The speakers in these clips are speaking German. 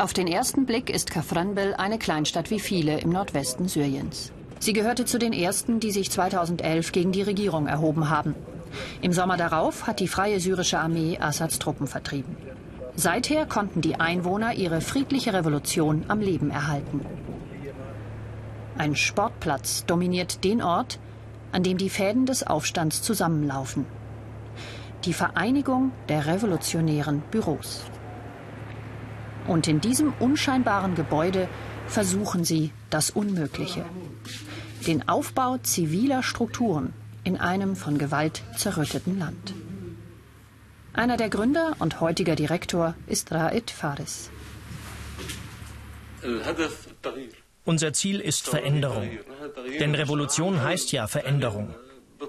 Auf den ersten Blick ist Kafranbel eine Kleinstadt wie viele im Nordwesten Syriens. Sie gehörte zu den ersten, die sich 2011 gegen die Regierung erhoben haben. Im Sommer darauf hat die Freie Syrische Armee Assads Truppen vertrieben. Seither konnten die Einwohner ihre friedliche Revolution am Leben erhalten. Ein Sportplatz dominiert den Ort, an dem die Fäden des Aufstands zusammenlaufen. Die Vereinigung der revolutionären Büros. Und in diesem unscheinbaren Gebäude versuchen sie das Unmögliche. Den Aufbau ziviler Strukturen in einem von Gewalt zerrütteten Land. Einer der Gründer und heutiger Direktor ist Raed Fares. Unser Ziel ist Veränderung. Denn Revolution heißt ja Veränderung.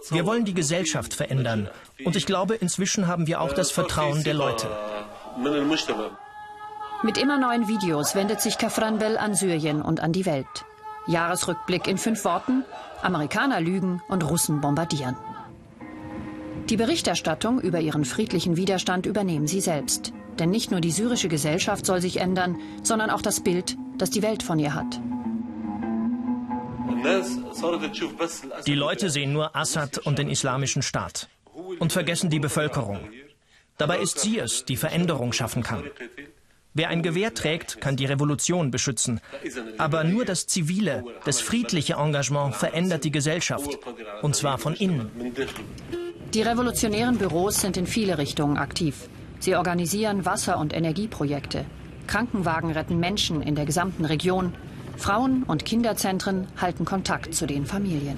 Wir wollen die Gesellschaft verändern. Und ich glaube, inzwischen haben wir auch das Vertrauen der Leute. Mit immer neuen Videos wendet sich Kafranbel an Syrien und an die Welt. Jahresrückblick in fünf Worten. Amerikaner lügen und Russen bombardieren. Die Berichterstattung über ihren friedlichen Widerstand übernehmen sie selbst. Denn nicht nur die syrische Gesellschaft soll sich ändern, sondern auch das Bild, das die Welt von ihr hat. Die Leute sehen nur Assad und den islamischen Staat und vergessen die Bevölkerung. Dabei ist sie es, die Veränderung schaffen kann. Wer ein Gewehr trägt, kann die Revolution beschützen. Aber nur das zivile, das friedliche Engagement verändert die Gesellschaft. Und zwar von innen. Die revolutionären Büros sind in viele Richtungen aktiv. Sie organisieren Wasser- und Energieprojekte. Krankenwagen retten Menschen in der gesamten Region. Frauen- und Kinderzentren halten Kontakt zu den Familien.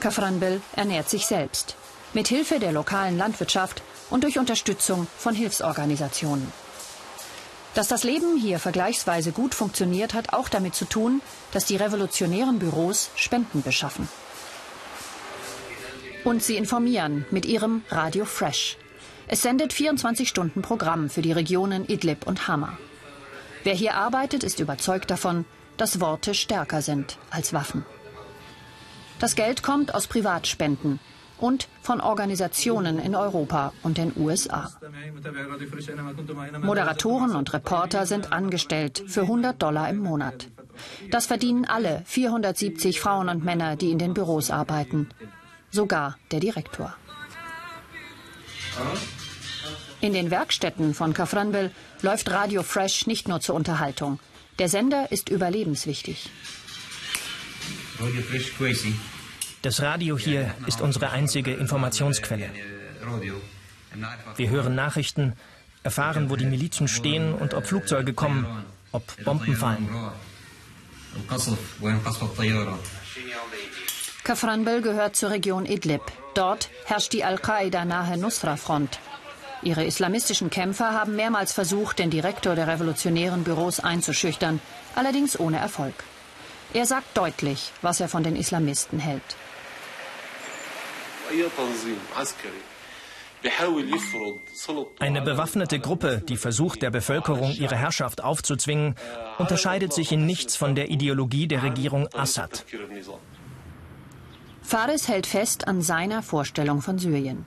Kafranbel ernährt sich selbst. Mit Hilfe der lokalen Landwirtschaft und durch Unterstützung von Hilfsorganisationen. Dass das Leben hier vergleichsweise gut funktioniert, hat auch damit zu tun, dass die revolutionären Büros Spenden beschaffen. Und sie informieren mit ihrem Radio Fresh. Es sendet 24 Stunden Programm für die Regionen Idlib und Hama. Wer hier arbeitet, ist überzeugt davon, dass Worte stärker sind als Waffen. Das Geld kommt aus Privatspenden, und von Organisationen in Europa und den USA. Moderatoren und Reporter sind angestellt für 100 Dollar im Monat. Das verdienen alle 470 Frauen und Männer, die in den Büros arbeiten. Sogar der Direktor. In den Werkstätten von Kafranbel läuft Radio Fresh nicht nur zur Unterhaltung. Der Sender ist überlebenswichtig. Radio Fresh crazy. Das Radio hier ist unsere einzige Informationsquelle. Wir hören Nachrichten, erfahren, wo die Milizen stehen und ob Flugzeuge kommen, ob Bomben fallen. Kafranbel gehört zur Region Idlib. Dort herrscht die Al-Qaida-nahe Nusra-Front. Ihre islamistischen Kämpfer haben mehrmals versucht, den Direktor der revolutionären Büros einzuschüchtern, allerdings ohne Erfolg. Er sagt deutlich, was er von den Islamisten hält. Eine bewaffnete Gruppe, die versucht, der Bevölkerung ihre Herrschaft aufzuzwingen, unterscheidet sich in nichts von der Ideologie der Regierung Assad. Fares hält fest an seiner Vorstellung von Syrien.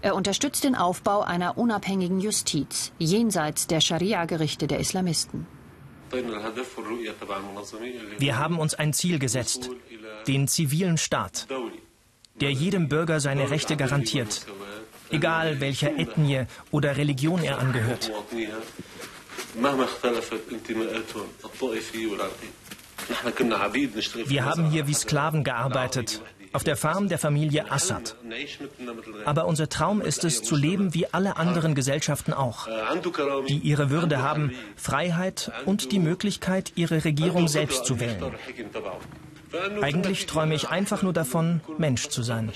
Er unterstützt den Aufbau einer unabhängigen Justiz jenseits der Scharia-Gerichte der Islamisten. Wir haben uns ein Ziel gesetzt, den zivilen Staat der jedem Bürger seine Rechte garantiert, egal welcher Ethnie oder Religion er angehört. Wir haben hier wie Sklaven gearbeitet, auf der Farm der Familie Assad. Aber unser Traum ist es, zu leben wie alle anderen Gesellschaften auch, die ihre Würde haben, Freiheit und die Möglichkeit, ihre Regierung selbst zu wählen. Eigentlich träume ich einfach nur davon, Mensch zu sein.